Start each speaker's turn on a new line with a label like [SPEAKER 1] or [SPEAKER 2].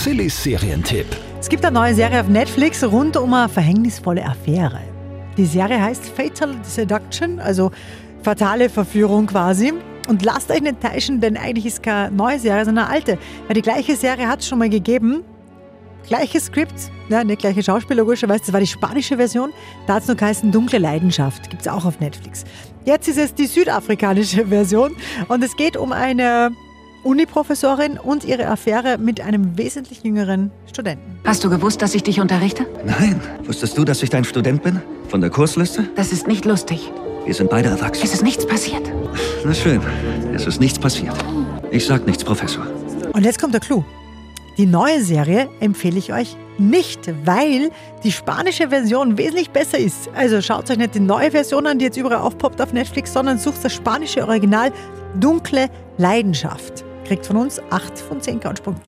[SPEAKER 1] Sillys Serientipp.
[SPEAKER 2] Es gibt eine neue Serie auf Netflix rund um eine verhängnisvolle Affäre. Die Serie heißt Fatal Seduction, also fatale Verführung quasi. Und lasst euch nicht täuschen, denn eigentlich ist keine neue Serie, sondern eine alte. Weil die gleiche Serie hat es schon mal gegeben. Gleiches Skript, ja, nicht gleiche Schauspieler, logischerweise. Das war die spanische Version. Da hat es noch geheißen Dunkle Leidenschaft. Gibt es auch auf Netflix. Jetzt ist es die südafrikanische Version. Und es geht um eine Uniprofessorin und ihre Affäre mit einem wesentlich jüngeren Studenten.
[SPEAKER 3] Hast du gewusst, dass ich dich unterrichte?
[SPEAKER 4] Nein. Wusstest du, dass ich dein Student bin? Von der Kursliste?
[SPEAKER 3] Das ist nicht lustig.
[SPEAKER 4] Wir sind beide erwachsen.
[SPEAKER 3] Es ist nichts passiert.
[SPEAKER 4] Na schön. Es ist nichts passiert. Ich sag nichts, Professor.
[SPEAKER 2] Und jetzt kommt der Clou. Die neue Serie empfehle ich euch nicht, weil die spanische Version wesentlich besser ist. Also schaut euch nicht die neue Version an, die jetzt überall aufpoppt auf Netflix, sondern sucht das spanische Original Dunkle Leidenschaft. Kriegt von uns 8 von 10 Couchpunkten.